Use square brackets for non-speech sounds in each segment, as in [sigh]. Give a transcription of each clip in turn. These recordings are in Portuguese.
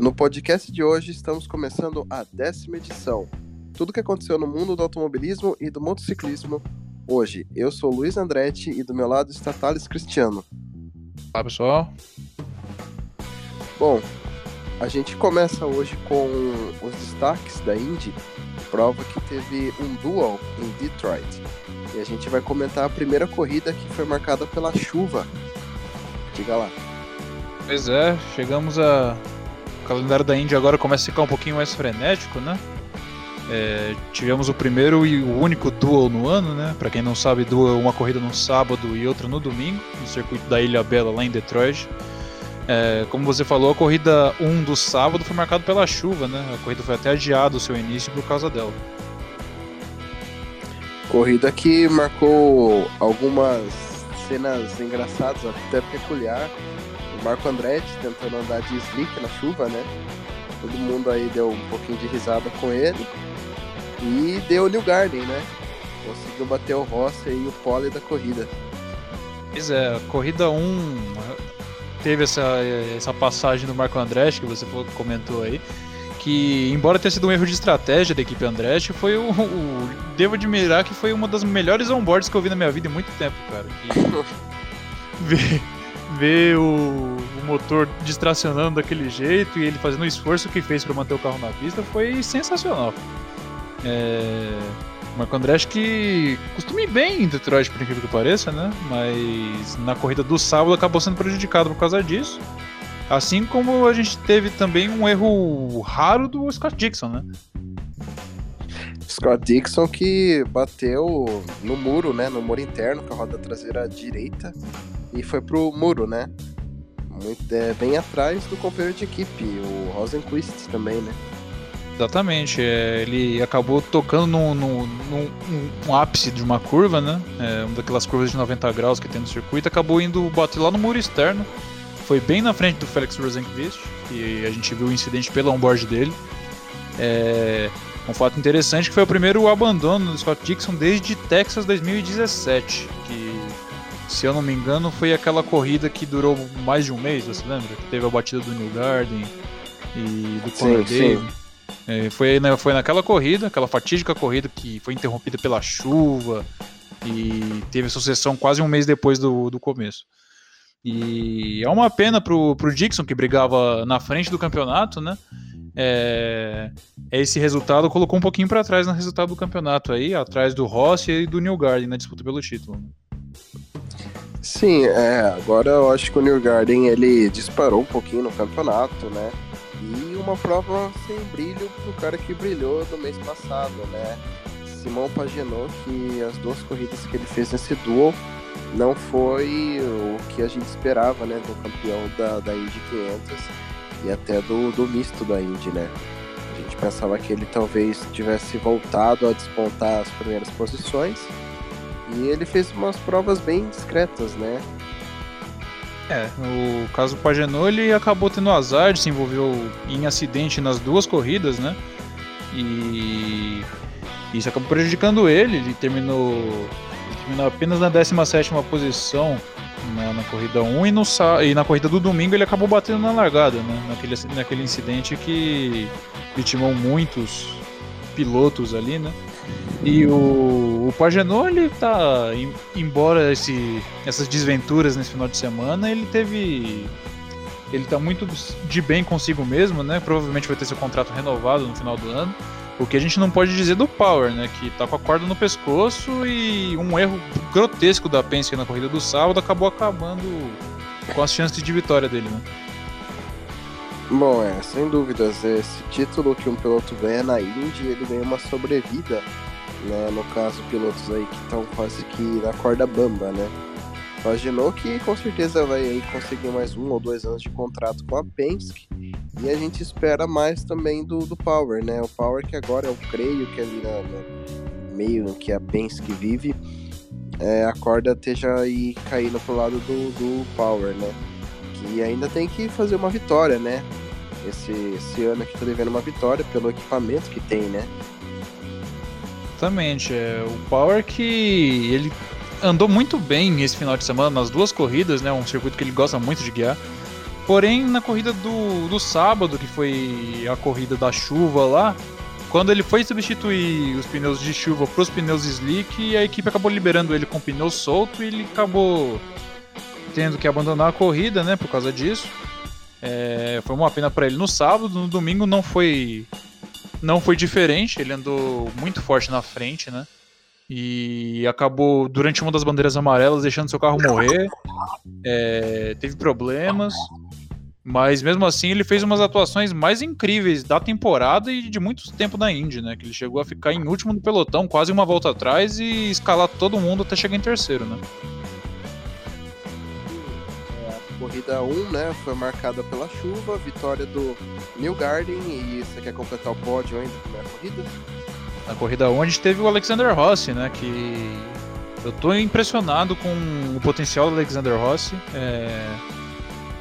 No podcast de hoje estamos começando a décima edição. Tudo que aconteceu no mundo do automobilismo e do motociclismo hoje. Eu sou Luiz Andretti e do meu lado está Thales Cristiano. Olá pessoal. Bom, a gente começa hoje com os destaques da Indy, prova que teve um duel em Detroit. E a gente vai comentar a primeira corrida que foi marcada pela chuva. Diga lá. Pois é, chegamos a. Calendário da Indy agora começa a ficar um pouquinho mais frenético, né? É, tivemos o primeiro e o único duel no ano, né? Para quem não sabe, duel uma corrida no sábado e outra no domingo, no circuito da Ilha Bela, lá em Detroit. É, como você falou, a corrida 1 do sábado foi marcada pela chuva, né? A corrida foi até adiada o seu início por causa dela. Corrida que marcou algumas cenas engraçadas, até peculiar. O Marco Andretti tentando andar de slick na chuva, né? Todo mundo aí deu um pouquinho de risada com ele. E deu o New Garden, né? Conseguiu bater o Rossi e o pole da corrida. Pois é, a corrida 1 teve essa, essa passagem do Marco Andretti, que você comentou aí, que embora tenha sido um erro de estratégia da equipe Andretti, foi o, o devo admirar que foi uma das melhores onboards que eu vi na minha vida em muito tempo, cara. [laughs] ver, ver o, motor distracionando daquele jeito e ele fazendo o esforço que fez para manter o carro na pista foi sensacional. É, Marco Andretti que costuma ir bem em Detroit, por incrível que pareça, né? Mas na corrida do sábado acabou sendo prejudicado por causa disso. Assim como a gente teve também um erro raro do Scott Dixon, né? Scott Dixon que bateu no muro, né? No muro interno, com a roda traseira direita, e foi pro muro, né? Muito, é, bem atrás do companheiro de equipe, o Rosenquist também, né? Exatamente, é, ele acabou tocando num, num, num, num, ápice de uma curva, né? É, uma daquelas curvas de 90 graus que tem no circuito, acabou indo bater lá no muro externo. Foi bem na frente do Felix Rosenqvist, e a gente viu o incidente pelo onboard dele. É, um fato interessante que foi o primeiro abandono do Scott Dixon desde Texas 2017, que se eu não me engano foi aquela corrida que durou mais de um mês, você lembra? Que teve a batida do New Garden e do Conor Davis. É, foi, foi naquela corrida, aquela fatídica corrida que foi interrompida pela chuva e teve sucessão quase um mês depois do, do começo. E é uma pena pro, pro Dixon, que brigava na frente do campeonato, né? É, esse resultado colocou um pouquinho para trás no resultado do campeonato aí, atrás do Rossi e do New Garden na disputa pelo título. Sim, é, agora eu acho que o New Garden ele disparou um pouquinho no campeonato, né? E uma prova sem brilho pro cara que brilhou no mês passado, né? Simão Pagenou, que as duas corridas que ele fez nesse duo não foi o que a gente esperava, né? Do campeão da, da Indy 500 e até do, do misto da Indy, né? A gente pensava que ele talvez tivesse voltado a despontar as primeiras posições e ele fez umas provas bem discretas, né? É, no caso do Pagenot, ele acabou tendo azar se envolveu em acidente nas duas corridas, né? E isso acabou prejudicando ele. Ele terminou, ele terminou apenas na 17 posição na, na, corrida 1 e, no, e na corrida do domingo ele acabou batendo na largada, né? Naquele, naquele incidente que vitimou muitos pilotos ali, né? E o, o Pagenot, ele tá. Embora esse, essas desventuras nesse final de semana, ele teve. Ele tá muito de bem consigo mesmo, né? Provavelmente vai ter seu contrato renovado no final do ano. O que a gente não pode dizer do Power, né? Que tá com a corda no pescoço e um erro grotesco da Penske na corrida do sábado acabou acabando com as chances de vitória dele, né? Bom, é, sem dúvidas, esse título que um piloto ganha na Indy, ele ganha uma sobrevida né? No caso, pilotos aí que estão quase que na corda bamba, né? Imaginou que com certeza vai aí conseguir mais um ou dois anos de contrato com a Penske. E a gente espera mais também do, do Power, né? O Power que agora eu creio que ali na, no meio que a Penske vive, é, a corda esteja aí caindo pro lado do, do Power, né? Que ainda tem que fazer uma vitória, né? Esse, esse ano aqui tá devendo uma vitória pelo equipamento que tem, né? Exatamente. É, o Power que ele andou muito bem esse final de semana nas duas corridas, né? Um circuito que ele gosta muito de guiar. Porém, na corrida do, do sábado, que foi a corrida da chuva lá, quando ele foi substituir os pneus de chuva para os pneus slick, a equipe acabou liberando ele com pneu solto e ele acabou tendo que abandonar a corrida, né, por causa disso. É, foi uma pena para ele no sábado, no domingo não foi não foi diferente, ele andou muito forte na frente, né? E acabou durante uma das bandeiras amarelas deixando seu carro morrer. É, teve problemas, mas mesmo assim ele fez umas atuações mais incríveis da temporada e de muito tempo na Indy, né? Que ele chegou a ficar em último no pelotão, quase uma volta atrás e escalar todo mundo até chegar em terceiro, né? Corrida 1, né, foi marcada pela chuva, vitória do New Garden e você quer completar o pódio ainda na corrida? Na corrida 1 a gente teve o Alexander Rossi, né, que eu tô impressionado com o potencial do Alexander Rossi, é...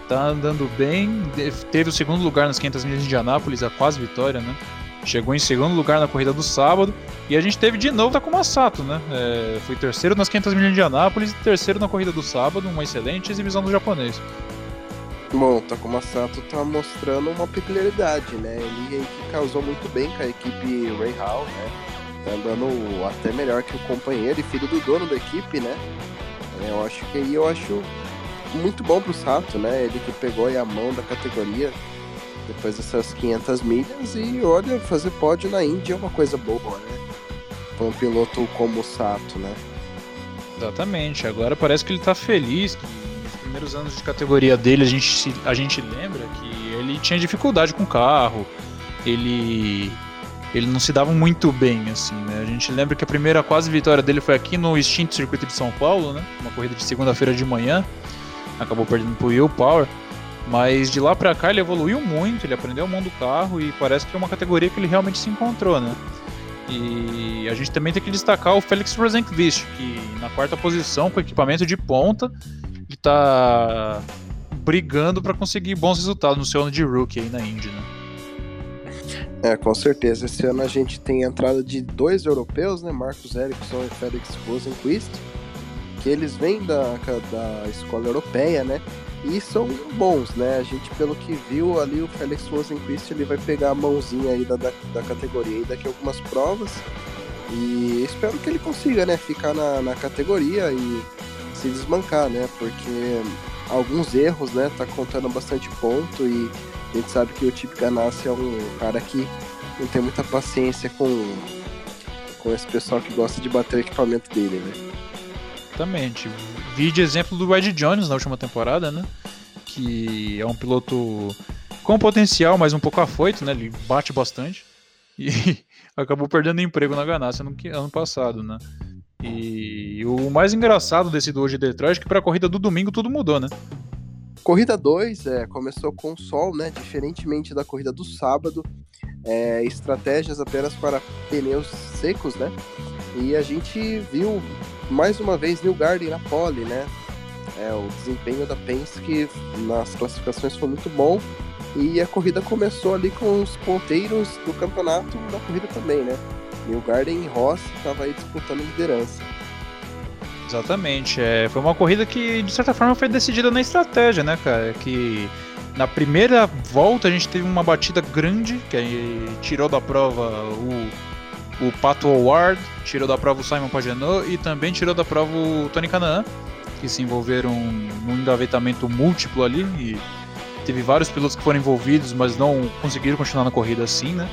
tá andando bem, teve o segundo lugar nas 500 milhas de Indianápolis, a quase vitória, né, chegou em segundo lugar na corrida do sábado. E a gente teve de novo Takuma Sato, né? É, foi terceiro nas 500 milhas de Anápolis e terceiro na corrida do sábado, uma excelente exibição do japonês. Bom, Takuma Sato tá mostrando uma peculiaridade, né? Ele causou muito bem com a equipe Ray Hall, né? Tá andando até melhor que o companheiro e filho do dono da equipe, né? É, eu acho que aí eu acho muito bom pro Sato, né? Ele que pegou a mão da categoria depois dessas 500 milhas e olha, fazer pódio na Índia é uma coisa boa, né? Para um piloto como o Sato, né? Exatamente. Agora parece que ele tá feliz. Nos primeiros anos de categoria dele a gente, a gente lembra que ele tinha dificuldade com o carro. Ele ele não se dava muito bem, assim, né? A gente lembra que a primeira quase vitória dele foi aqui no extinto circuito de São Paulo, né? Uma corrida de segunda-feira de manhã. Acabou perdendo pro Will Power. Mas de lá para cá ele evoluiu muito, ele aprendeu a mão do carro e parece que é uma categoria que ele realmente se encontrou, né? E a gente também tem que destacar o Felix Rosenqvist, que na quarta posição com equipamento de ponta, ele tá brigando para conseguir bons resultados no seu ano de rookie aí na Indy, né? É, com certeza. Esse ano a gente tem a entrada de dois europeus, né? Marcos Ericsson e Felix Rosenqvist, que eles vêm da, da escola europeia, né? E são bons, né? A gente, pelo que viu ali, o Felix Rosenquist ele vai pegar a mãozinha aí da, da, da categoria e daqui a algumas provas. E espero que ele consiga, né? Ficar na, na categoria e se desmancar, né? Porque alguns erros, né? Tá contando bastante ponto e a gente sabe que o Chip Ganassi é um cara que não tem muita paciência com, com esse pessoal que gosta de bater o equipamento dele, né? Exatamente. Vi de exemplo do Ed Jones na última temporada, né? Que é um piloto com potencial, mas um pouco afoito, né? Ele bate bastante. E [laughs] acabou perdendo emprego na Ganassi no ano passado, né? E o mais engraçado desse duo de Detroit é que para a corrida do domingo tudo mudou, né? Corrida 2 é, começou com sol, né? Diferentemente da corrida do sábado, é, estratégias apenas para pneus secos, né? E a gente viu mais uma vez New Garden na pole, né? É, o desempenho da Penske nas classificações foi muito bom e a corrida começou ali com os ponteiros do campeonato da corrida também, né? New Garden e Ross estavam aí disputando liderança. Exatamente, é, foi uma corrida que de certa forma foi decidida na estratégia, né, cara? Que na primeira volta a gente teve uma batida grande que tirou da prova o o Pato Howard, tirou da prova o Simon Pagenaud e também tirou da prova o Tony Canaan, que se envolveram num engavetamento múltiplo ali e teve vários pilotos que foram envolvidos, mas não conseguiram continuar na corrida assim, né?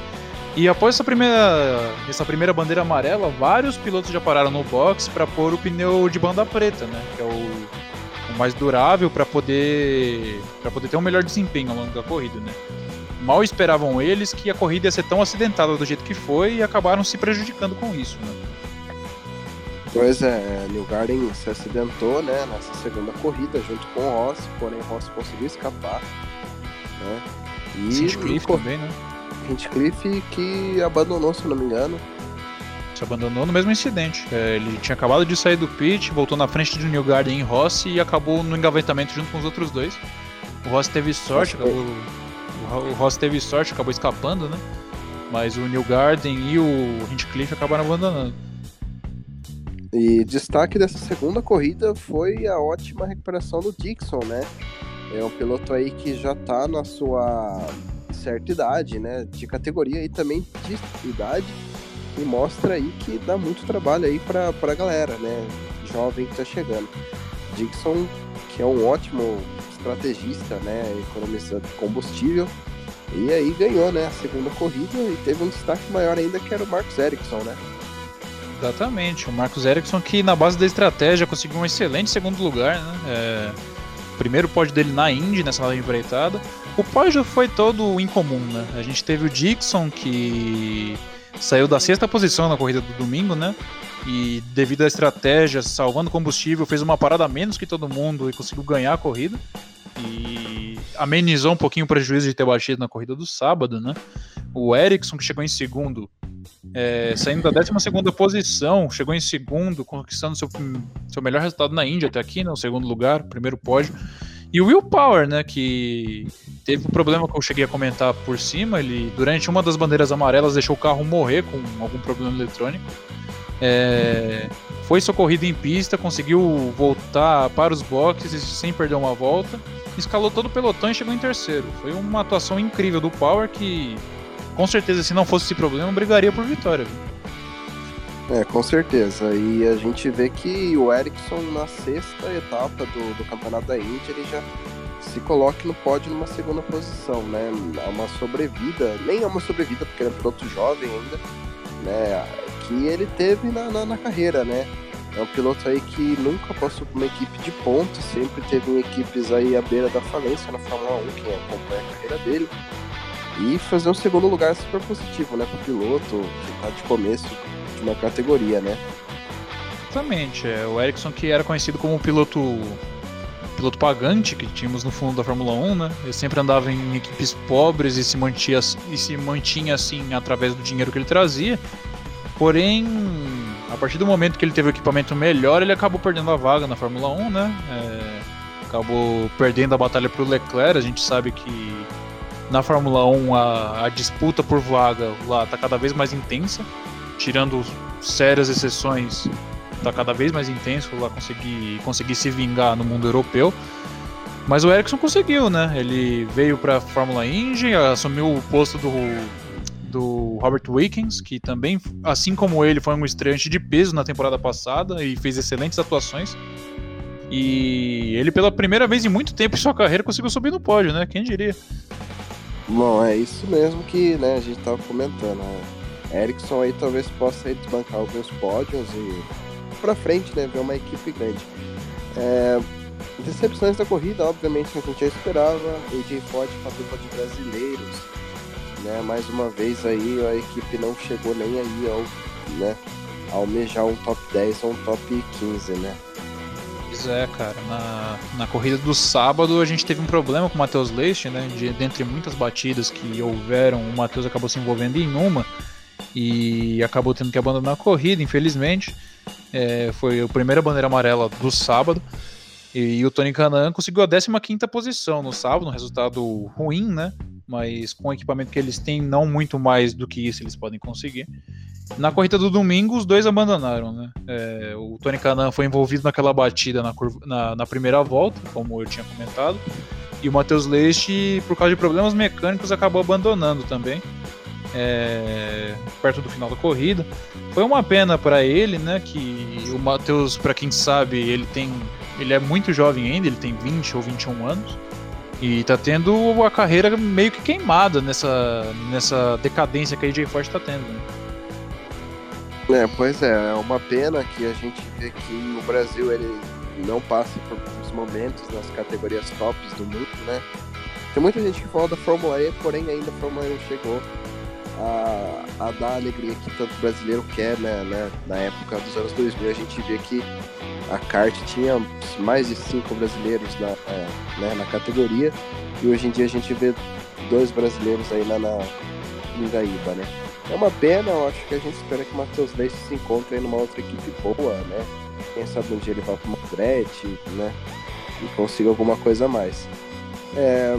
E após essa primeira, essa primeira bandeira amarela, vários pilotos já pararam no box para pôr o pneu de banda preta, né? Que é o, o mais durável para poder para poder ter um melhor desempenho ao longo da corrida, né? Mal esperavam eles que a corrida ia ser tão acidentada do jeito que foi e acabaram se prejudicando com isso, né? Pois é, New Garden se acidentou, né, nessa segunda corrida junto com o Ross, porém o Ross conseguiu escapar, né? E Hinchcliffe também, né? Hinchcliffe que abandonou, se não me engano. Se abandonou no mesmo incidente. É, ele tinha acabado de sair do pit, voltou na frente do New Garden em Ross e acabou no engavetamento junto com os outros dois. O Ross teve sorte, acabou o Ross teve sorte, acabou escapando, né? Mas o New Garden e o Hinchcliffe acabaram abandonando. E destaque dessa segunda corrida foi a ótima recuperação do Dixon, né? É um piloto aí que já tá na sua certa idade, né? De categoria e também de idade. E mostra aí que dá muito trabalho aí pra, pra galera, né? Jovem que tá chegando. Dixon, que é um ótimo estrategista, né? Economizando combustível. E aí ganhou, né? A segunda corrida e teve um destaque maior ainda que era o Marcos Ericsson, né? Exatamente, o Marcos Ericsson que na base da estratégia conseguiu um excelente segundo lugar, né? É, primeiro pódio dele na Indy, nessa live empreitada. O pódio foi todo incomum, né? A gente teve o Dixon que saiu da sexta posição na corrida do domingo, né? E devido à estratégia, salvando combustível, fez uma parada menos que todo mundo e conseguiu ganhar a corrida. E amenizou um pouquinho o prejuízo de ter batido na corrida do sábado, né? O Ericsson, que chegou em segundo, é, saindo da 12 posição, chegou em segundo, conquistando seu, seu melhor resultado na Índia até aqui, né, o segundo lugar, primeiro pódio. E o Will Power, né, que teve um problema que eu cheguei a comentar por cima, ele durante uma das bandeiras amarelas deixou o carro morrer com algum problema eletrônico. É, foi socorrido em pista, conseguiu voltar para os boxes sem perder uma volta, escalou todo o pelotão e chegou em terceiro. Foi uma atuação incrível do Power que com certeza, se não fosse esse problema, brigaria por vitória. É, com certeza. E a gente vê que o Ericsson, na sexta etapa do, do Campeonato da Indy, ele já se coloca no pódio numa segunda posição, né? É uma sobrevida, nem é uma sobrevida, porque ele é piloto jovem ainda, né? Que ele teve na, na, na carreira, né? É um piloto aí que nunca passou por uma equipe de pontos, sempre teve equipes aí à beira da falência na Fórmula 1, quem acompanha a carreira dele. E fazer um segundo lugar super positivo, né? Para o piloto que tá de começo de uma categoria, né? Exatamente. É, o Ericsson que era conhecido como piloto piloto pagante que tínhamos no fundo da Fórmula 1, né? Ele sempre andava em equipes pobres e se mantinha, e se mantinha assim através do dinheiro que ele trazia. Porém, a partir do momento que ele teve o equipamento melhor, ele acabou perdendo a vaga na Fórmula 1, né? É, acabou perdendo a batalha para o Leclerc. A gente sabe que na Fórmula 1 a, a disputa por vaga lá está cada vez mais intensa, tirando sérias exceções, está cada vez mais intenso lá conseguir, conseguir se vingar no mundo europeu. Mas o Ericsson conseguiu, né? Ele veio para a Fórmula Indy, assumiu o posto do, do Robert Wickens, que também, assim como ele, foi um estreante de peso na temporada passada e fez excelentes atuações. E ele, pela primeira vez em muito tempo em sua carreira, conseguiu subir no pódio, né? Quem diria? Bom, é isso mesmo que né, a gente estava comentando. Né? Ericsson aí talvez possa aí desbancar alguns pódios e para frente, né, ver uma equipe grande. É, decepções da corrida, obviamente, que a gente já esperava. AJ Ford com a dupla de brasileiros, né? Mais uma vez aí a equipe não chegou nem aí ao, né, almejar um top 10 ou um top 15, né? Pois é, cara. Na, na corrida do sábado a gente teve um problema com o Matheus Leite, né? De, dentre muitas batidas que houveram, o Matheus acabou se envolvendo em uma e acabou tendo que abandonar a corrida, infelizmente. É, foi a primeira bandeira amarela do sábado. E, e o Tony Canan conseguiu a 15 posição no sábado, um resultado ruim, né? Mas com o equipamento que eles têm, não muito mais do que isso eles podem conseguir. Na corrida do domingo, os dois abandonaram, né? É, o Tony Canan foi envolvido naquela batida na, curva, na, na, primeira volta, como eu tinha comentado, e o Matheus Leite, por causa de problemas mecânicos, acabou abandonando também, é, perto do final da corrida. Foi uma pena para ele, né? Que o Matheus, para quem sabe, ele tem, ele é muito jovem ainda, ele tem 20 ou 21 anos. E tá tendo a carreira meio que queimada nessa, nessa decadência que a AJ Force tá tendo. Né? É, pois é, é uma pena que a gente vê que o Brasil ele não passa por os momentos nas categorias tops do mundo, né? Tem muita gente que fala da Fórmula E, porém ainda a Fórmula E não chegou a, a dar alegria que tanto brasileiro quer, né, né? Na época dos anos 2000 a gente vê que a kart tinha mais de cinco brasileiros na, é, né, na categoria e hoje em dia a gente vê dois brasileiros aí lá na Ingaíba, né? É uma pena, eu acho que a gente espera que o Matheus Leite se encontre em uma outra equipe boa, né? Quem sabe um dia ele vá para uma frete, né? E consiga alguma coisa a mais. É,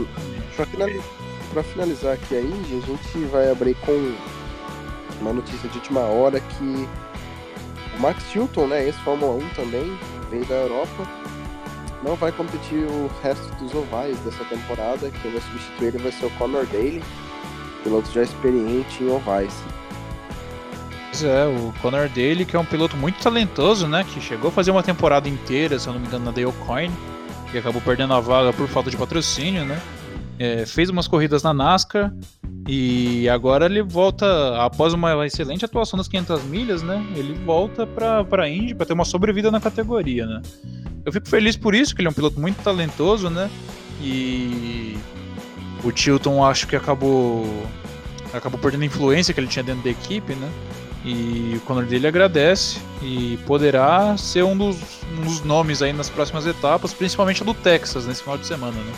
finalizar aqui a Indy, a gente vai abrir com uma notícia de última hora que o Max Chilton, né, esse Fórmula 1 também, veio da Europa, não vai competir o resto dos ovais dessa temporada. Quem vai substituir ele vai ser o Conor Daly, piloto já experiente em ovais. Pois é, o Conor Daly, que é um piloto muito talentoso, né? Que chegou a fazer uma temporada inteira, se eu não me engano, na Dale Coin, que acabou perdendo a vaga por falta de patrocínio, né? É, fez umas corridas na NASCAR e agora ele volta, após uma excelente atuação nas 500 milhas, né? Ele volta para a Indy para ter uma sobrevida na categoria, né? Eu fico feliz por isso, que ele é um piloto muito talentoso, né? E o Tilton acho que acabou acabou perdendo a influência que ele tinha dentro da equipe, né? E o Conor dele agradece e poderá ser um dos, um dos nomes aí nas próximas etapas, principalmente a do Texas nesse final de semana, né?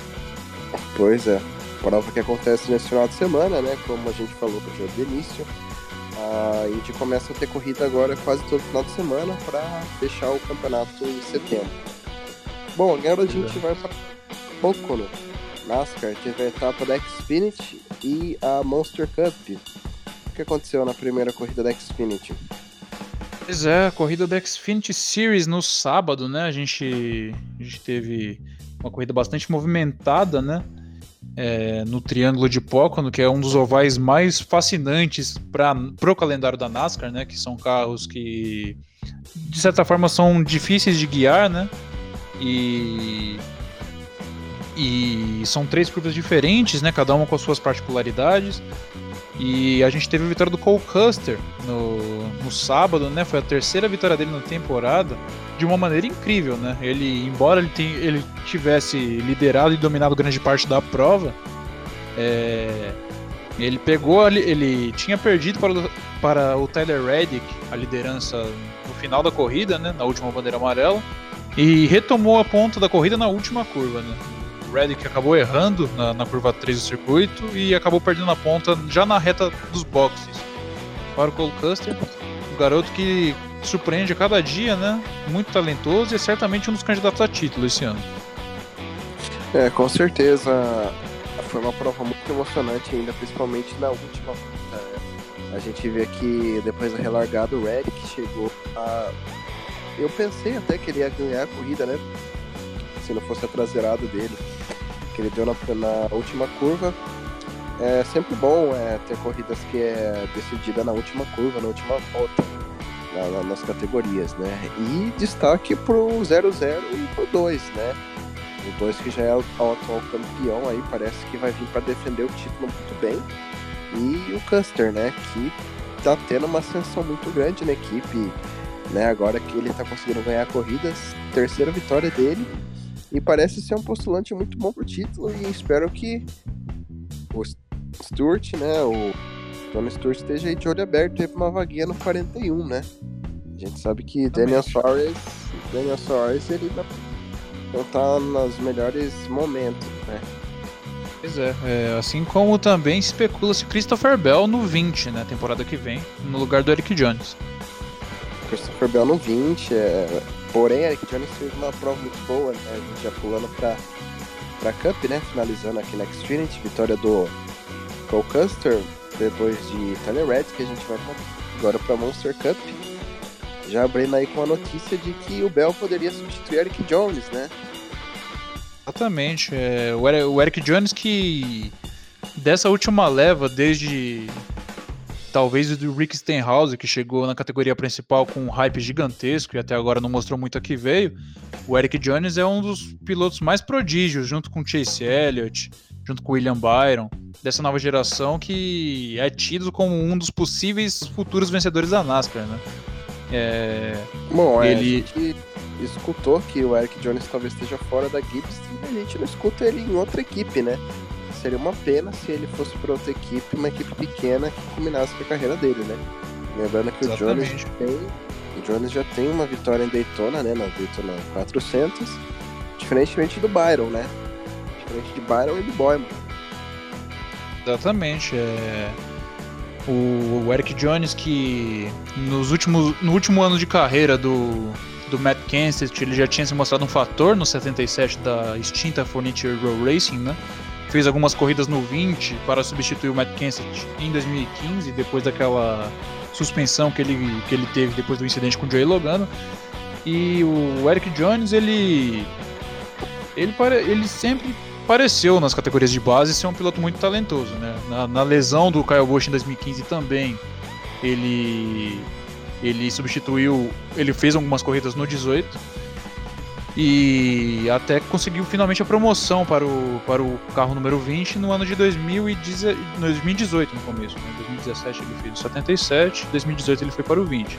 Pois é. Prova que acontece nesse final de semana, né? Como a gente falou no de início. A Indy começa a ter corrida agora quase todo final de semana para fechar o campeonato em setembro. Bom, agora a gente vai para Pocono. NASCAR teve a etapa da Xfinity e a Monster Cup que aconteceu na primeira corrida da Xfinity? Pois é, a corrida da Xfinity Series no sábado, né? A gente, a gente teve uma corrida bastante movimentada, né? É, no Triângulo de Pocono, que é um dos ovais mais fascinantes para o calendário da NASCAR, né? Que são carros que, de certa forma, são difíceis de guiar, né? E e são três curvas diferentes, né? Cada uma com as suas particularidades. E a gente teve a vitória do Cole Custer no, no sábado, né? Foi a terceira vitória dele na temporada, de uma maneira incrível, né? Ele, embora ele, tem, ele tivesse liderado e dominado grande parte da prova, é, ele pegou, ele tinha perdido para, para o Tyler Reddick a liderança no final da corrida, né? Na última bandeira amarela, e retomou a ponta da corrida na última curva, né? Reddick acabou errando na, na, curva 3 do circuito e acabou perdendo a ponta já na reta dos boxes. Para o Cole Custer, garoto que surpreende a cada dia, né? Muito talentoso e é certamente um dos candidatos a título esse ano. É, com certeza foi uma prova muito emocionante ainda, principalmente na última. É, a gente vê que depois da relargada o Reddick chegou a. Eu pensei até que ele ia ganhar a corrida, né? Se não fosse a traseirada dele que ele deu na, na última curva. É sempre bom é, ter corridas que é decidida na última curva, na última volta, na, na, nas categorias, né? E destaque pro 0-0 e pro 2, né? O 2 que já é o, o atual campeão aí, parece que vai vir para defender o título muito bem. E o Custer, né? Que tá tendo uma ascensão muito grande na equipe, né? Agora que ele tá conseguindo ganhar corridas, terceira vitória dele e parece ser um postulante muito bom pro título e espero que o Stewart, né, o Tony Stewart esteja aí de olho aberto teve uma vaguinha no 41, né? A gente sabe que Daniel Soares, Daniel Soares, ele não tá nos melhores momentos, né? Pois é, é, assim como também especula-se Christopher Bell no 20, né, temporada que vem, no lugar do Eric Jones. Christopher Bell no 20, é, Porém, Eric Jones fez uma prova muito boa, né? A gente já pulando para para Cup, né? Finalizando aqui na Xfinity, vitória do Cole Custer, depois de Red, que a gente vai agora para Monster Cup. Já abrindo aí com a notícia de que o Bell poderia substituir Eric Jones, né? Exatamente. É, o Eric Jones que dessa última leva, desde talvez o do Rick Stenhouse, que chegou na categoria principal com um hype gigantesco e até agora não mostrou muito a que veio, o Eric Jones é um dos pilotos mais prodígios, junto com Chase Elliott, junto com William Byron, dessa nova geração que é tido como um dos possíveis futuros vencedores da NASCAR, né? É... Bom, é, ele... a gente escutou que o Eric Jones talvez esteja fora da Gibbs e a gente não escuta ele em outra equipe, né? seria uma pena se ele fosse para outra equipe, uma equipe pequena que combinasse com a carreira dele, né? Lembrando que Exatamente. o Jones tem, o Jones já tem uma vitória em Daytona, né? Na Daytona 400, diferentemente do Byron, né? Diferente de Byron e do Boyman. Exatamente. É... O, Eric Jones que nos últimos, no último ano de carreira do, do Matt Kenseth, ele já tinha se mostrado um fator no 77 da extinta Furniture Row Racing, né? fez algumas corridas no 20 para substituir o Matt Kenseth em 2015, depois daquela suspensão que ele, que ele teve depois do incidente com o Joey Logano. E o Eric Jones, ele ele, pare... ele sempre pareceu nas categorias de base ser um piloto muito talentoso, né? Na, na lesão do Kyle Busch em 2015 também, ele ele substituiu, ele fez algumas corridas no 18 e até conseguiu finalmente a promoção para o, para o carro número 20 no ano de 2018 no começo, né? 2017 ele fez o 77, 2018 ele foi para o 20.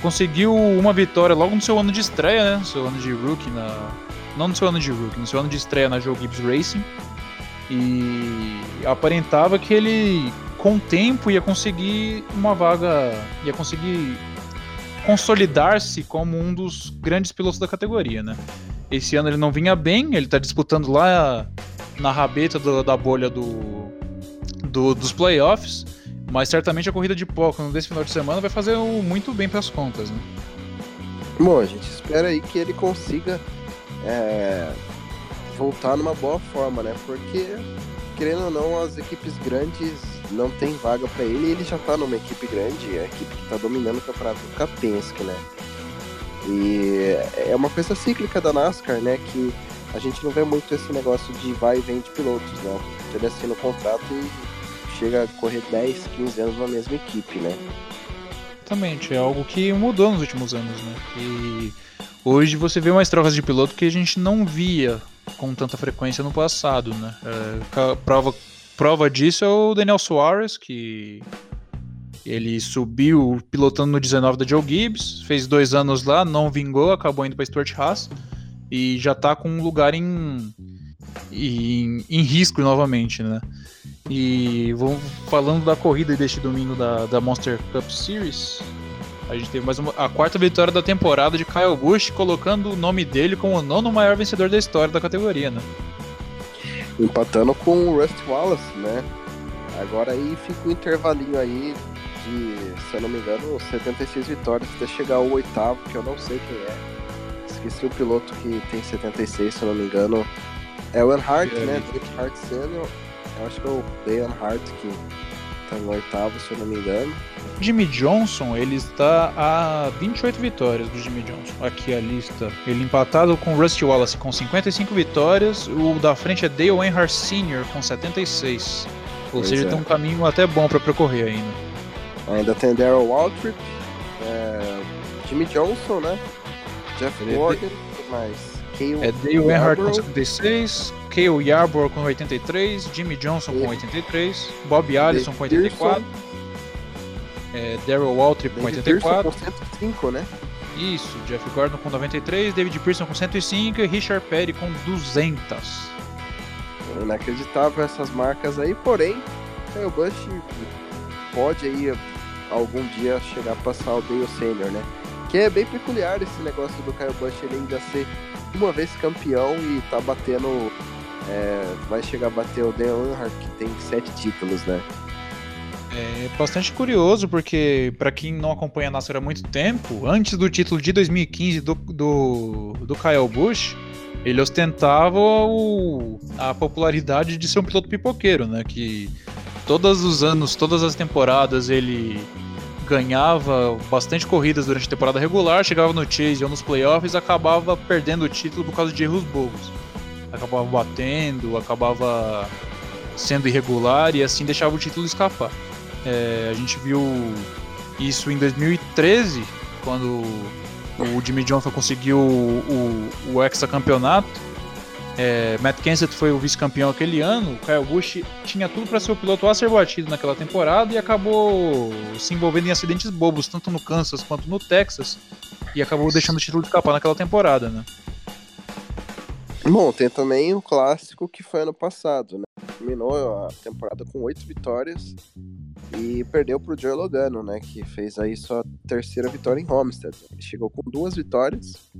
Conseguiu uma vitória logo no seu ano de estreia, né? Seu ano de rookie na não no seu ano de rookie, no seu ano de estreia na Joe Gibbs Racing. E aparentava que ele com o tempo ia conseguir uma vaga, ia conseguir consolidar-se como um dos grandes pilotos da categoria, né? Esse ano ele não vinha bem, ele está disputando lá na rabeta do, da bolha do, do, dos playoffs, mas certamente a corrida de póquer desse final de semana vai fazer muito bem para as contas, né? Bom, a gente espera aí que ele consiga é, voltar numa boa forma, né? Porque, querendo ou não, as equipes grandes não tem vaga para ele ele já tá numa equipe grande, a equipe que tá dominando o campeonato do Kapensky, né? E é uma coisa cíclica da NASCAR, né? Que a gente não vê muito esse negócio de vai e vem de pilotos, né? Ele assina o contrato e chega a correr 10, 15 anos na mesma equipe, né? Exatamente, é algo que mudou nos últimos anos, né? E hoje você vê mais trocas de piloto que a gente não via com tanta frequência no passado, né? É, prova Prova disso é o Daniel Soares, que ele subiu pilotando no 19 da Joe Gibbs, fez dois anos lá, não vingou, acabou indo para Stuart Haas e já está com um lugar em, em, em, risco novamente, né? E vou falando da corrida deste domingo da, da Monster Cup Series. A gente teve mais uma, a quarta vitória da temporada de Kyle Busch, colocando o nome dele como o nono maior vencedor da história da categoria, né? empatando com o Rust Wallace, né? Agora aí fica o um intervalinho aí de, se eu não me engano, 76 vitórias até chegar ao oitavo, que eu não sei quem é. Esqueci o piloto que tem 76, se eu não me engano. É o Earnhardt, é, né? Dave Hart Senior. Eu acho que é o Dale Earnhardt que tá no oitavo, se eu não me engano. Jimmy Johnson, ele está a 28 vitórias do Jimmy Johnson. Aqui a lista. Ele empatado com Rusty Wallace com 55 vitórias. O da frente é Dale Earnhardt Sr. com 76. Ou pois seja, é. tem um caminho até bom para percorrer ainda. Ainda tem Daryl Waltrip, é, Jimmy Johnson, né? Jeff Gordon, mais Cale É Dale Earnhardt com 76, Cale Yarborough com 83, Jimmy Johnson com 83, Bob Allison com 84, é, Daryl Waltrip com 84. com 105, né? Isso, Jeff Gordon com 93, David Pearson com 105 e Richard Perry com 200. Inacreditável essas marcas aí, porém, o Bush pode aí algum dia chegar a passar o Dale Senior, né? Que é bem peculiar esse negócio do Kyle Busch ele ainda ser uma vez campeão e tá batendo é, vai chegar a bater o Dan Earnhardt, que tem sete títulos, né? É bastante curioso, porque para quem não acompanha a NASCAR há muito tempo, antes do título de 2015 do, do, do Kyle Busch, ele ostentava o, a popularidade de ser um piloto pipoqueiro, né? Que todos os anos, todas as temporadas, ele ganhava bastante corridas durante a temporada regular, chegava no Chase ou nos playoffs acabava perdendo o título por causa de erros bobos acabava batendo, acabava sendo irregular e assim deixava o título escapar. É, a gente viu isso em 2013, quando o Jimmy Johnson conseguiu o, o, o hexacampeonato. É, Matt Kenseth foi o vice-campeão aquele ano. O Kyle Busch tinha tudo para ser o piloto a ser batido naquela temporada e acabou se envolvendo em acidentes bobos, tanto no Kansas quanto no Texas, e acabou deixando o título escapar naquela temporada, né? Bom, tem também o clássico que foi ano passado, né? Terminou a temporada com oito vitórias e perdeu para o Joe Logano, né? Que fez aí sua terceira vitória em Homestead. Ele chegou com duas vitórias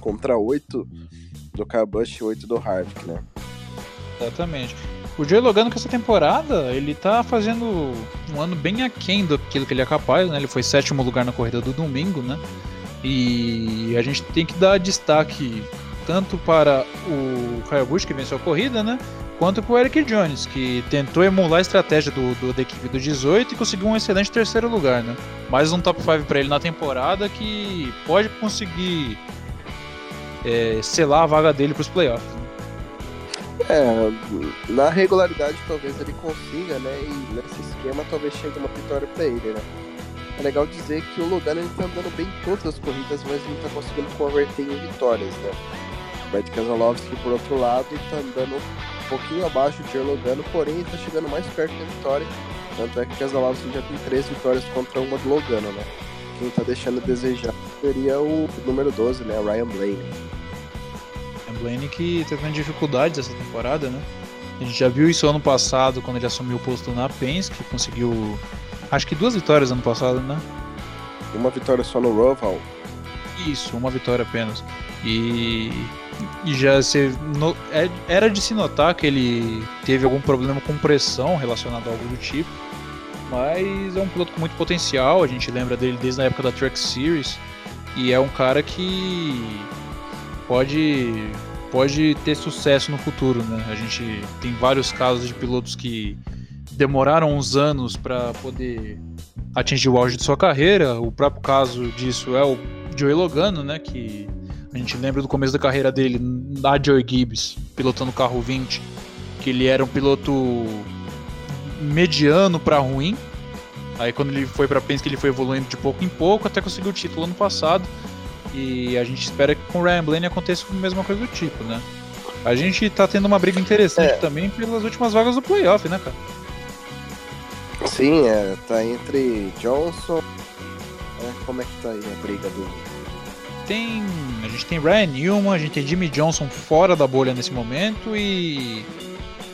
contra oito do Kyle Busch e oito do Harvick, né? Exatamente. O Joe Logano com essa temporada, ele tá fazendo um ano bem aquém daquilo que ele é capaz, né? Ele foi sétimo lugar na corrida do domingo, né? E a gente tem que dar destaque tanto para o Kyle Busch, que venceu a corrida, né? Quanto para o Eric Jones, que tentou emular a estratégia do, do, da equipe do 18 e conseguiu um excelente terceiro lugar, né? Mais um top 5 para ele na temporada que pode conseguir é, selar a vaga dele para os playoffs. É, na regularidade talvez ele consiga, né? E nesse esquema talvez chegue uma vitória para ele, né? É legal dizer que o Logano ele tá andando bem em todas as corridas, mas não tá conseguindo converter em vitórias, né? O Brad Keselowski, por outro lado, tá andando um pouquinho abaixo de Logano, porém tá chegando mais perto da vitória. Tanto é que Keselowski já tem três vitórias contra uma do Logano, né? Quem tá deixando a desejar seria o número 12, né? Ryan Blaney. Blaney que tá tendo dificuldades essa temporada, né? A gente já viu isso ano passado, quando ele assumiu o posto na Penske, conseguiu acho que duas vitórias ano passado, né? Uma vitória só no Roval. Isso, uma vitória apenas. E, e já se, no, é, era de se notar que ele teve algum problema com pressão relacionado a algo do tipo. Mas é um piloto com muito potencial, a gente lembra dele desde a época da Truck Series. E é um cara que pode pode ter sucesso no futuro, né? A gente tem vários casos de pilotos que demoraram uns anos para poder atingir o auge de sua carreira. O próprio caso disso é o Joey Logano, né? Que a gente lembra do começo da carreira dele na Joey Gibbs, pilotando o carro 20, que ele era um piloto mediano para ruim. Aí quando ele foi para Penske ele foi evoluindo de pouco em pouco até conseguir o título ano passado. E a gente espera que com o Ryan Blaney aconteça a mesma coisa do tipo, né? A gente tá tendo uma briga interessante é. também pelas últimas vagas do playoff, né, cara? Sim, é, tá entre Johnson. É, como é que tá aí a briga do. Tem. A gente tem Ryan Newman, a gente tem Jimmy Johnson fora da bolha nesse momento e.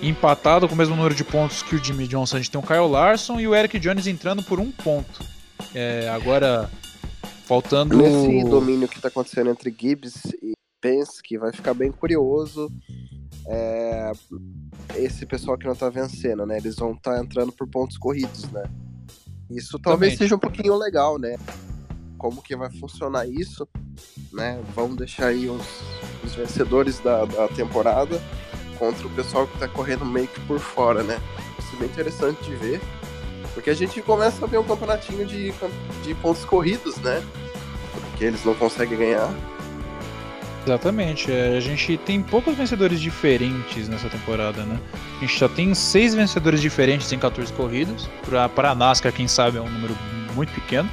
Empatado com o mesmo número de pontos que o Jimmy Johnson, a gente tem o Kyle Larson e o Eric Jones entrando por um ponto. É, agora, Faltando. Nesse domínio que está acontecendo entre Gibbs e Penske, vai ficar bem curioso. É, esse pessoal que não está vencendo, né? Eles vão estar tá entrando por pontos corridos, né? Isso talvez Também. seja um pouquinho legal, né? Como que vai funcionar isso, né? Vamos deixar aí os, os vencedores da, da temporada contra o pessoal que está correndo meio que por fora, né? Isso é bem interessante de ver. Porque a gente começa a ver um campeonatinho de, de pontos corridos, né? Porque eles não conseguem ganhar. Exatamente. É, a gente tem poucos vencedores diferentes nessa temporada, né? A gente já tem seis vencedores diferentes em 14 corridas. Para a NASCAR, quem sabe, é um número muito pequeno.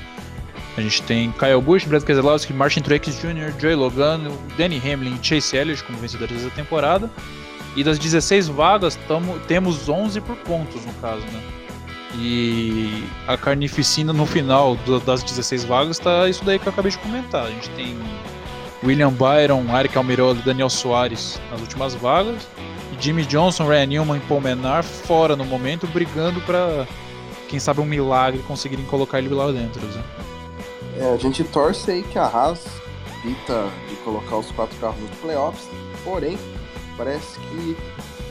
A gente tem Kyle Busch, Brad Keselowski, Martin Truex Jr., Joey Logano, Danny Hamlin e Chase Elliott como vencedores da temporada. E das 16 vagas, tamo, temos 11 por pontos, no caso, né? E a carnificina no final das 16 vagas tá isso daí que eu acabei de comentar. A gente tem William Byron, Eric Almirola e Daniel Soares nas últimas vagas. E Jimmy Johnson, Ryan Newman e Paul Menard fora no momento, brigando para quem sabe um milagre conseguirem colocar ele lá dentro. Né? É, a gente torce aí que a Haas evita de colocar os quatro carros nos playoffs, porém parece que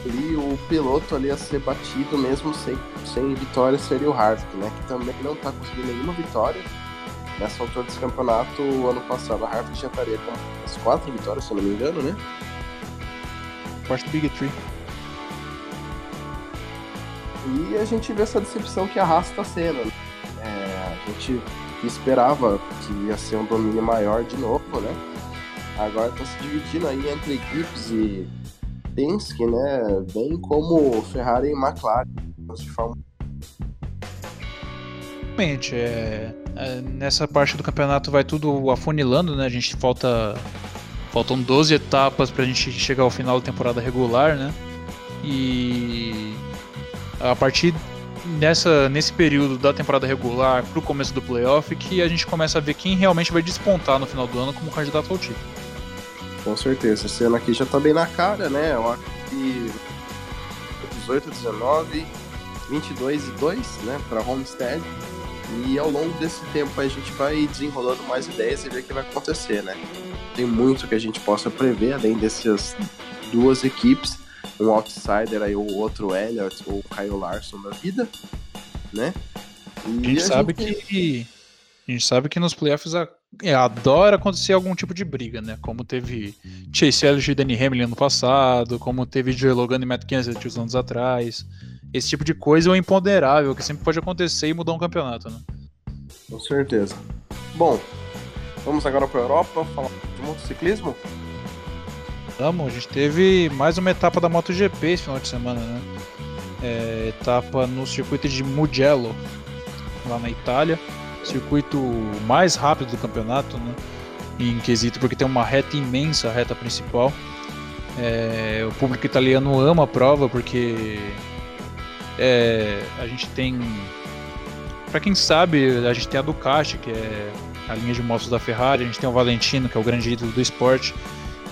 ali o piloto ali a ser batido mesmo sem, sem vitória seria o Harvick, né? Que também não está conseguindo nenhuma vitória. Nessa altura desse campeonato, o ano passado, a Harvick já estaria com as quatro vitórias, se eu não me engano, né? Parte do Big. E a gente vê essa decepção que a Haas está sendo. Né? É, a gente esperava que ia ser um domínio maior de novo, né? Agora está se dividindo aí entre equipes e Penske, né? Bem como Ferrari e McLaren de Fórmula Realmente, é, é, nessa parte do campeonato vai tudo afunilando, né? A gente falta. Faltam 12 etapas pra gente chegar ao final da temporada regular, né? E a partir nessa, nesse período da temporada regular pro começo do playoff que a gente começa a ver quem realmente vai despontar no final do ano como candidato ao título. Com certeza. Esse ano aqui já tá bem na cara, né? Eu acho que 18, 19, 22 e 2, né? Pra Homestead. E ao longo desse tempo a gente vai desenrolando mais ideias e ver o que vai acontecer, né? Tem muito que a gente possa prever, além dessas duas equipes. Um outsider aí, o outro Elliott ou Kyle Larson da vida, né? E a gente a sabe gente... que. A gente sabe que nos playoffs a adora acontecer algum tipo de briga, né? Como teve Chase Elliott e Danny Hamlin no passado, como teve Joe Logan e Matt Kenseth uns anos atrás. Esse tipo de coisa é um imponderável que sempre pode acontecer e mudar um campeonato, né? Com certeza. Bom, vamos agora para a Europa falar de motociclismo. ramo, a gente teve mais uma etapa da MotoGP esse final de semana, né? É, etapa no circuito de Mugello, lá na Itália. Circuito mais rápido do campeonato, né? Em quesito, porque tem uma reta imensa, a reta principal. É, o público italiano ama a prova porque é, a gente tem. Para quem sabe, a gente tem a Ducati, que é a linha de motos da Ferrari, a gente tem o Valentino, que é o grande ídolo do esporte,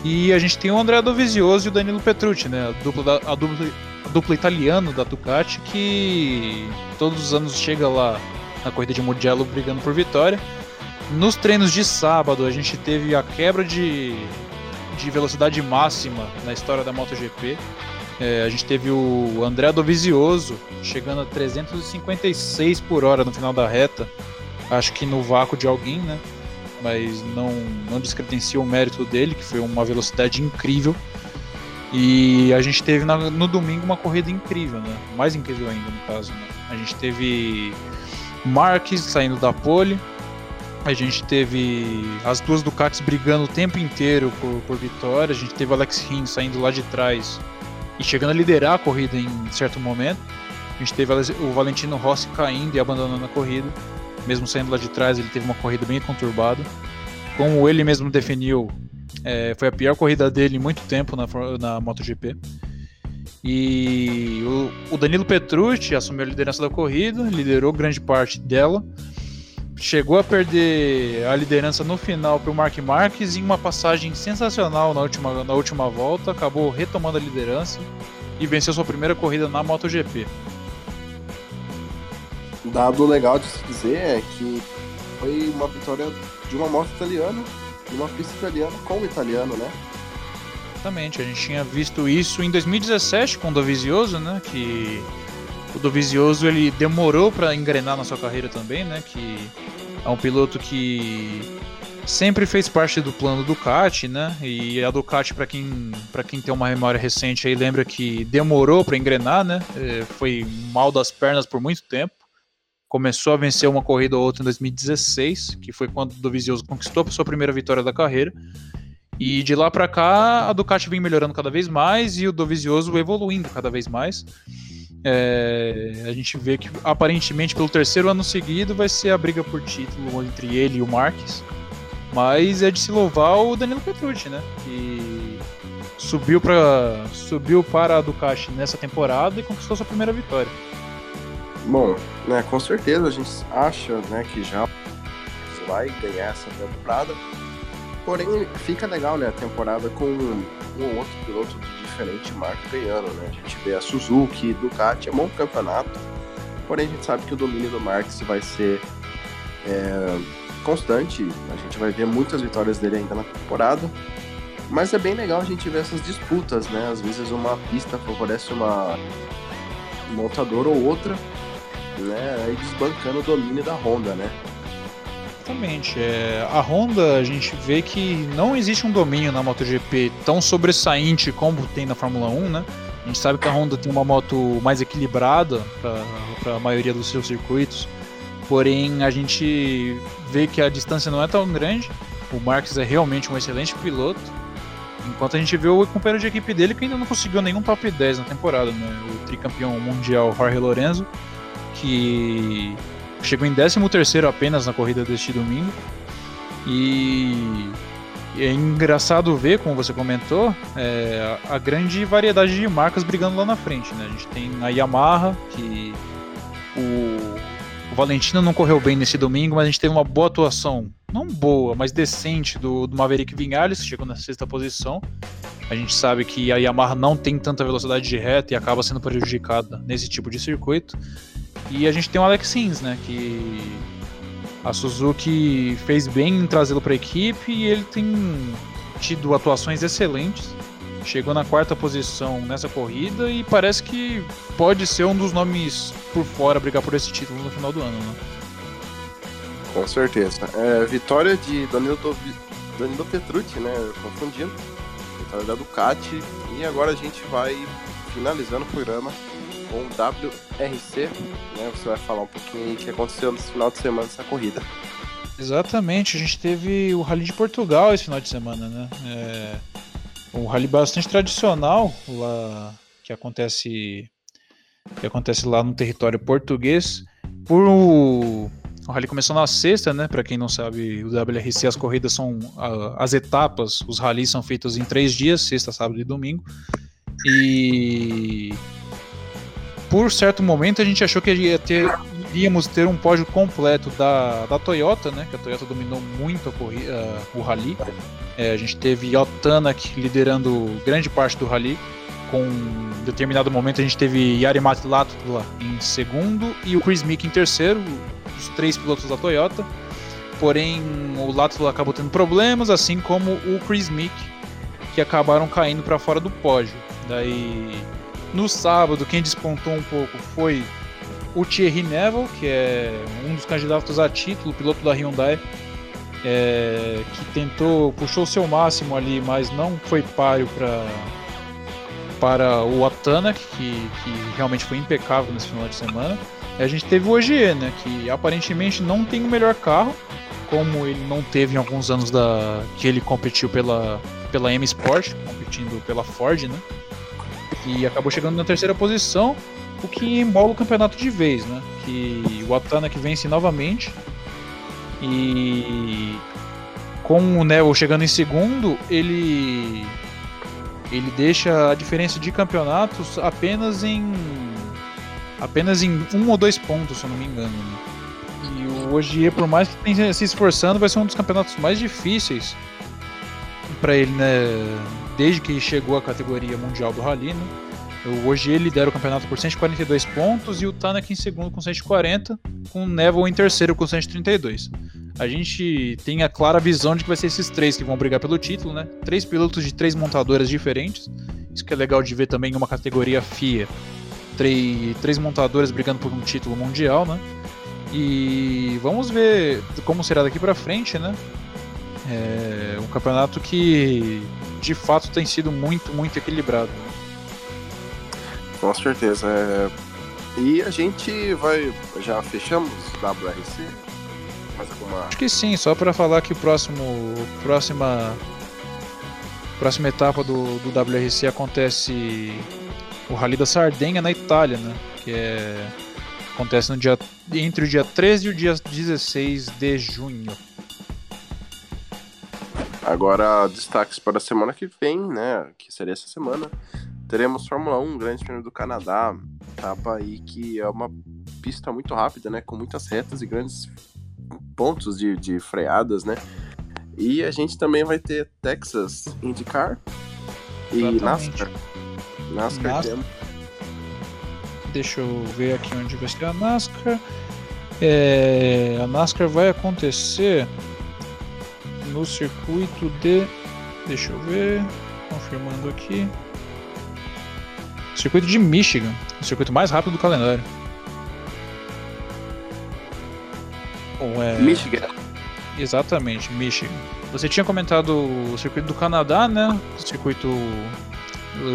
e a gente tem o André Dovizioso e o Danilo Petrucci, né? A dupla, da, a dupla, a dupla italiana da Ducati, que todos os anos chega lá na corrida de Mugello brigando por vitória. Nos treinos de sábado, a gente teve a quebra de, de velocidade máxima na história da MotoGP. É, a gente teve o André Dovizioso chegando a 356 por hora no final da reta. Acho que no vácuo de alguém, né? Mas não, não descredencia o mérito dele, que foi uma velocidade incrível. E a gente teve no domingo uma corrida incrível, né? Mais incrível ainda, no caso. Né? A gente teve Marques saindo da pole, a gente teve as duas Ducatis brigando o tempo inteiro por, por vitória. A gente teve Alex Rins saindo lá de trás e chegando a liderar a corrida em certo momento. A gente teve o Valentino Rossi caindo e abandonando a corrida. Mesmo saindo lá de trás, ele teve uma corrida bem conturbada. Como ele mesmo definiu, é, foi a pior corrida dele em muito tempo na, na MotoGP. E o, Danilo Petrucci assumiu a liderança da corrida, liderou grande parte dela chegou a perder a liderança no final para o Mark Marques em uma passagem sensacional na última, na última volta, acabou retomando a liderança e venceu sua primeira corrida na MotoGP. Dado legal de se dizer é que foi uma vitória de uma moto italiana, de uma pista italiana com o italiano, né? Exatamente, a gente tinha visto isso em 2017 com o Dovizioso, né? Que o Dovizioso ele demorou para engrenar na sua carreira também, né? Que é um piloto que sempre fez parte do plano Ducati, né? E a Ducati, para quem, para quem tem uma memória recente aí, lembra que demorou para engrenar, né? É, foi mal das pernas por muito tempo. Começou a vencer uma corrida ou outra em 2016, que foi quando o Dovizioso conquistou a sua primeira vitória da carreira. E de lá para cá, a Ducati vem melhorando cada vez mais e o Dovizioso evoluindo cada vez mais. É, a gente vê que aparentemente pelo terceiro ano seguido vai ser a briga por título entre ele e o Marques. Mas é de se louvar o Danilo Petrucci, né? Que subiu para subiu para a Ducati nessa temporada e conquistou sua primeira vitória. Bom, né, com certeza a gente acha, né, que já vai ganhar essa temporada. Porém, fica legal, né, a temporada com um ou outro piloto de diferente marca ganhando, né? A gente vê a Suzuki, Ducati, é bom campeonato, porém a gente sabe que o domínio do Marques vai ser é, constante, a gente vai ver muitas vitórias dele ainda na temporada, mas é bem legal a gente ver essas disputas, né? Às vezes uma pista favorece uma montadora ou outra, né? Aí desbancando o domínio da Honda, né? Exatamente. É, a Honda, a gente vê que não existe um domínio na MotoGP tão sobressaente como tem na Fórmula 1, né? A gente sabe que a Honda tem uma moto mais equilibrada para a maioria dos seus circuitos, porém a gente vê que a distância não é tão grande. O Marques é realmente um excelente piloto, enquanto a gente vê o companheiro de equipe dele que ainda não conseguiu nenhum top 10 na temporada, né? O tricampeão mundial Jorge Lorenzo, que Chegou em 13º apenas na corrida deste domingo. E é engraçado ver, como você comentou, é, a grande variedade de marcas brigando lá na frente. Né? A gente tem a Yamaha, que o, o Valentino não correu bem nesse domingo, mas a gente teve uma boa atuação, não boa, mas decente, do, do Maverick Vinales, que chegou na sexta posição. A gente sabe que a Yamaha não tem tanta velocidade de reta e acaba sendo prejudicada nesse tipo de circuito. E a gente tem o Alex Sims, né? Que a Suzuki fez bem em trazê-lo para a equipe e ele tem tido atuações excelentes. Chegou na quarta posição nessa corrida e parece que pode ser um dos nomes por fora brigar por esse título no final do ano, né? Com certeza. É, vitória de Danilo, Danilo Petrucci, né? Confundindo. Vitória da Ducati. E agora a gente vai finalizando o programa com WRC, né? Você vai falar um pouquinho o que aconteceu nesse final de semana dessa corrida. Exatamente, a gente teve o Rally de Portugal esse final de semana, né? É... um rally bastante tradicional lá que acontece que acontece lá no território português. Por o, o rally começou na sexta, né? Para quem não sabe, o WRC as corridas são as etapas, os rallies são feitos em três dias, sexta, sábado e domingo. E por certo momento a gente achou que ia ter, iríamos ter um pódio completo da, da Toyota, né? Que a Toyota dominou muito a corrida, o rally. É, a gente teve Yotanak liderando grande parte do rally. Com em determinado momento a gente teve Yari Matlatula em segundo e o Chris Mick em terceiro, os três pilotos da Toyota. Porém, o Latula acabou tendo problemas, assim como o Chris Mick, que acabaram caindo para fora do pódio. Daí, no sábado, quem despontou um pouco foi o Thierry Neville, que é um dos candidatos a título, piloto da Hyundai, é, que tentou, puxou o seu máximo ali, mas não foi páreo para para o Atana, que, que realmente foi impecável nesse final de semana. E a gente teve o OGE, né, que aparentemente não tem o melhor carro, como ele não teve em alguns anos da que ele competiu pela, pela M Sport, competindo pela Ford, né? E acabou chegando na terceira posição, o que embola o campeonato de vez, né? Que o Atana que vence novamente. E com o Neville chegando em segundo, ele ele deixa a diferença de campeonatos apenas em apenas em um ou dois pontos, se eu não me engano. Né? E o Ogier, por mais que tenha se esforçando, vai ser um dos campeonatos mais difíceis para ele, né? Desde que chegou à categoria mundial do Rally, né? Hoje ele lidera o campeonato por 142 pontos e o Tanak em segundo com 140, com o Neville em terceiro com 132. A gente tem a clara visão de que vai ser esses três que vão brigar pelo título, né? Três pilotos de três montadoras diferentes. Isso que é legal de ver também em uma categoria FIA. Três, três montadoras brigando por um título mundial, né? E vamos ver como será daqui para frente, né? É um campeonato que de fato tem sido muito, muito equilibrado. Né? Com certeza. É... E a gente vai. Já fechamos WRC? Mais alguma. Acho que sim, só para falar que o próximo. Próxima. Próxima etapa do, do WRC acontece o Rally da Sardenha na Itália, né? Que é. Acontece no dia, entre o dia 13 e o dia 16 de junho. Agora, destaques para a semana que vem, né? Que seria essa semana teremos Fórmula 1, Grande Prêmio do Canadá, etapa aí que é uma pista muito rápida, né, com muitas retas e grandes pontos de, de freadas, né? E a gente também vai ter Texas IndyCar e NASCAR. NASCAR, NASCAR. Deixa eu ver aqui onde vai ser a NASCAR. É, a NASCAR vai acontecer no circuito de. Deixa eu ver, confirmando aqui. Circuito de Michigan, o circuito mais rápido do calendário. Ou é... Michigan. Exatamente, Michigan. Você tinha comentado o circuito do Canadá, né? O circuito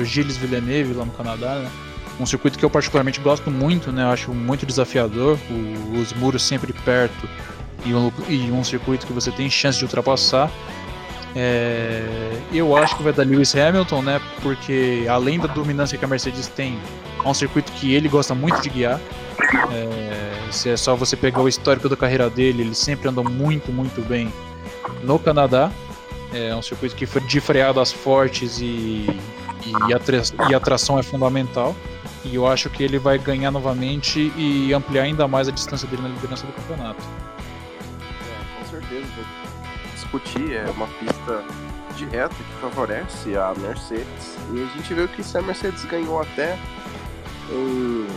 Gilles Villeneuve lá no Canadá, né? Um circuito que eu particularmente gosto muito, né? Eu acho muito desafiador, o, os muros sempre perto e um, e um circuito que você tem chance de ultrapassar. É, eu acho que vai dar Lewis Hamilton, né? Porque além da dominância que a Mercedes tem, é um circuito que ele gosta muito de guiar. É, se é só você pegar o histórico da carreira dele, ele sempre andou muito, muito bem no Canadá. É um circuito que foi de freadas fortes e, e, atra e atração é fundamental. E eu acho que ele vai ganhar novamente e ampliar ainda mais a distância dele na liderança do campeonato. Certeza discutir, é uma pista de reta que favorece a Mercedes. E a gente viu que se a Mercedes ganhou até em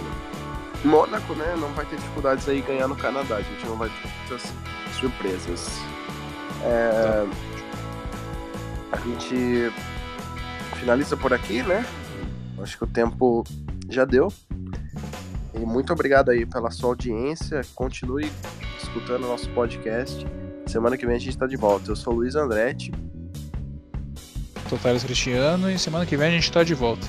Mônaco, né, não vai ter dificuldades aí ganhar no Canadá. A gente não vai ter muitas surpresas. É... A gente finaliza por aqui, né? Acho que o tempo já deu. E muito obrigado aí pela sua audiência. Continue escutando o nosso podcast. Semana que vem a gente tá de volta. Eu sou Luiz Andretti. Totares Cristiano e semana que vem a gente tá de volta.